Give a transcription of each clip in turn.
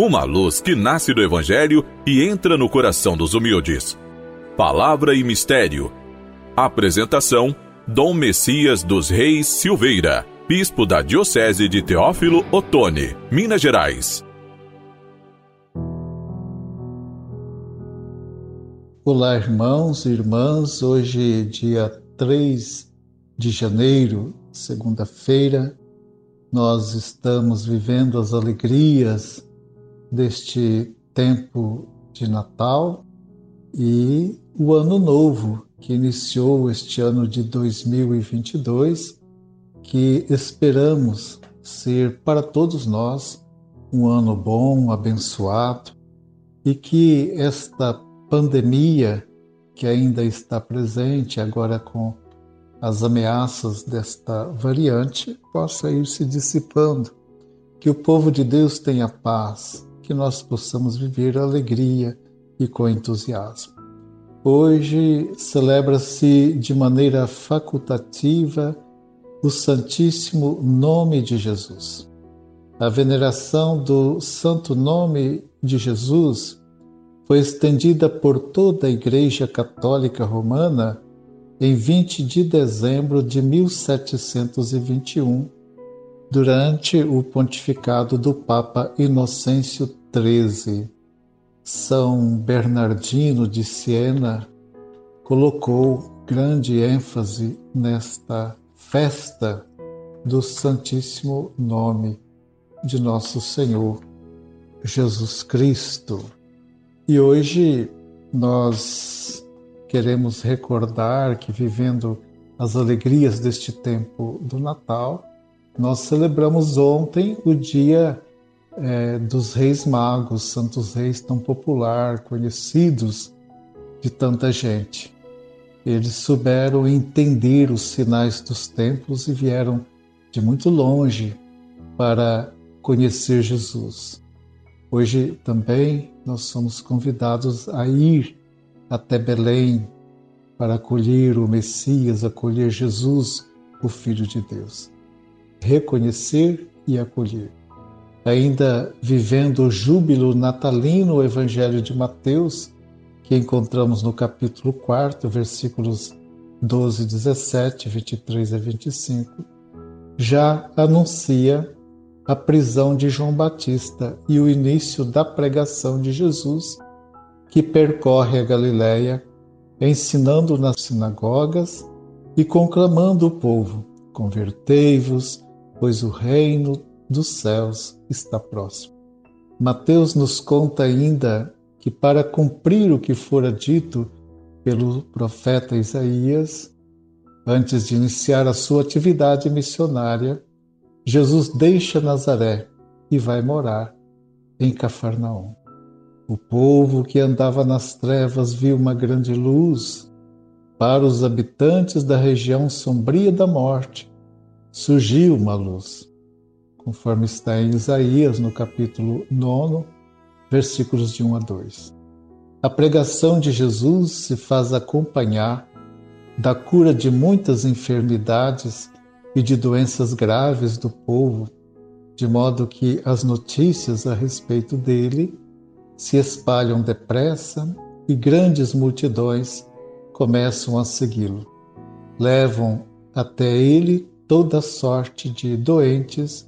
Uma luz que nasce do Evangelho e entra no coração dos humildes. Palavra e Mistério. Apresentação: Dom Messias dos Reis Silveira, Bispo da Diocese de Teófilo Otoni, Minas Gerais. Olá, irmãos e irmãs. Hoje, dia 3 de janeiro, segunda-feira, nós estamos vivendo as alegrias deste tempo de Natal e o Ano Novo, que iniciou este ano de 2022, que esperamos ser para todos nós um ano bom, abençoado e que esta pandemia que ainda está presente agora com as ameaças desta variante possa ir se dissipando, que o povo de Deus tenha paz, que nós possamos viver alegria e com entusiasmo. Hoje celebra-se de maneira facultativa o Santíssimo Nome de Jesus. A veneração do Santo Nome de Jesus foi estendida por toda a Igreja Católica Romana em 20 de dezembro de 1721, durante o pontificado do Papa Inocêncio XIII. São Bernardino de Siena colocou grande ênfase nesta festa do Santíssimo Nome de Nosso Senhor Jesus Cristo. E hoje nós queremos recordar que, vivendo as alegrias deste tempo do Natal, nós celebramos ontem o dia é, dos Reis Magos, Santos Reis tão popular, conhecidos de tanta gente. Eles souberam entender os sinais dos tempos e vieram de muito longe para conhecer Jesus. Hoje também nós somos convidados a ir até Belém para acolher o Messias, acolher Jesus, o Filho de Deus. Reconhecer e acolher. Ainda vivendo o júbilo natalino, o Evangelho de Mateus, que encontramos no capítulo 4, versículos 12, 17, 23 a 25, já anuncia a prisão de João Batista e o início da pregação de Jesus que percorre a Galiléia, ensinando nas sinagogas e conclamando o povo: Convertei-vos, pois o reino dos céus está próximo. Mateus nos conta ainda que, para cumprir o que fora dito pelo profeta Isaías, antes de iniciar a sua atividade missionária, Jesus deixa Nazaré e vai morar em Cafarnaum. O povo que andava nas trevas viu uma grande luz. Para os habitantes da região sombria da morte, surgiu uma luz, conforme está em Isaías, no capítulo 9, versículos de 1 a 2. A pregação de Jesus se faz acompanhar da cura de muitas enfermidades e de doenças graves do povo, de modo que as notícias a respeito dele se espalham depressa e grandes multidões começam a segui-lo. Levam até ele toda sorte de doentes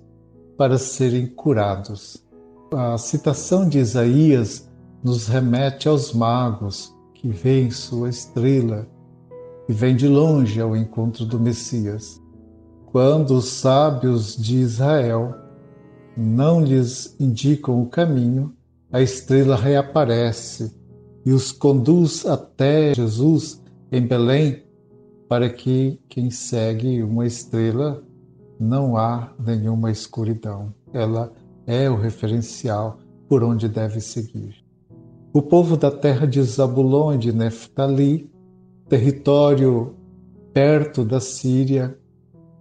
para serem curados. A citação de Isaías nos remete aos magos que veem sua estrela e vêm de longe ao encontro do Messias. Quando os sábios de Israel não lhes indicam o caminho, a estrela reaparece e os conduz até Jesus em Belém, para que quem segue uma estrela não há nenhuma escuridão. Ela é o referencial por onde deve seguir. O povo da terra de Zabulon e de Neftali, território perto da Síria,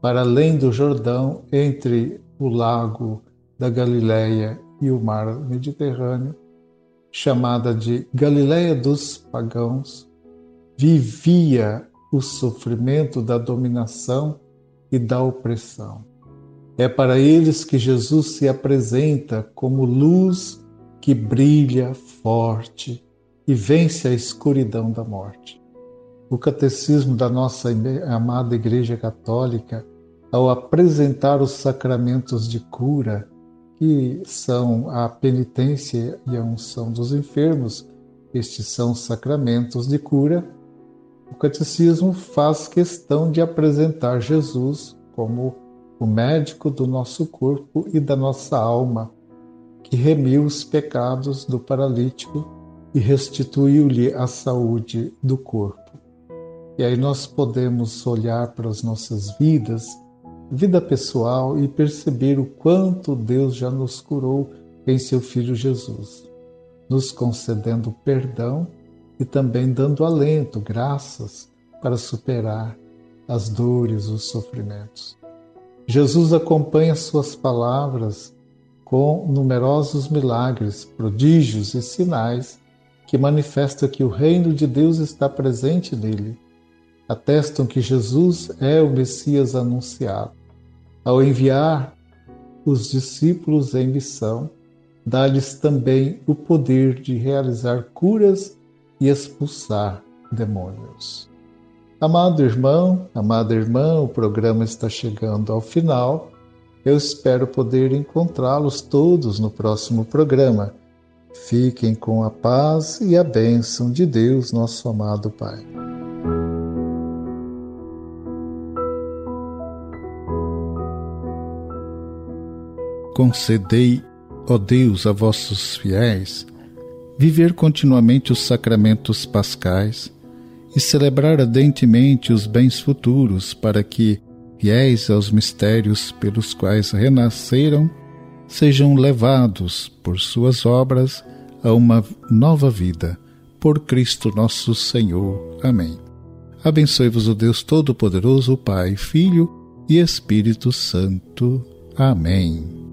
para além do Jordão, entre o lago da Galileia e o mar Mediterrâneo, chamada de Galileia dos pagãos, vivia o sofrimento da dominação e da opressão. É para eles que Jesus se apresenta como luz que brilha forte e vence a escuridão da morte. O catecismo da nossa amada Igreja Católica, ao apresentar os sacramentos de cura, que são a penitência e a unção dos enfermos, estes são sacramentos de cura, o catecismo faz questão de apresentar Jesus como o médico do nosso corpo e da nossa alma, que remiu os pecados do paralítico e restituiu-lhe a saúde do corpo. E aí nós podemos olhar para as nossas vidas, vida pessoal, e perceber o quanto Deus já nos curou em seu Filho Jesus, nos concedendo perdão e também dando alento, graças, para superar as dores, os sofrimentos. Jesus acompanha suas palavras com numerosos milagres, prodígios e sinais que manifestam que o reino de Deus está presente nele. Atestam que Jesus é o Messias anunciado. Ao enviar os discípulos em missão, dá-lhes também o poder de realizar curas e expulsar demônios. Amado irmão, amada irmã, o programa está chegando ao final. Eu espero poder encontrá-los todos no próximo programa. Fiquem com a paz e a bênção de Deus, nosso amado Pai. Concedei, ó Deus, a vossos fiéis, viver continuamente os sacramentos pascais e celebrar ardentemente os bens futuros, para que, fiéis aos mistérios pelos quais renasceram, sejam levados por suas obras a uma nova vida. Por Cristo nosso Senhor. Amém. Abençoe-vos o Deus Todo-Poderoso, Pai, Filho e Espírito Santo. Amém.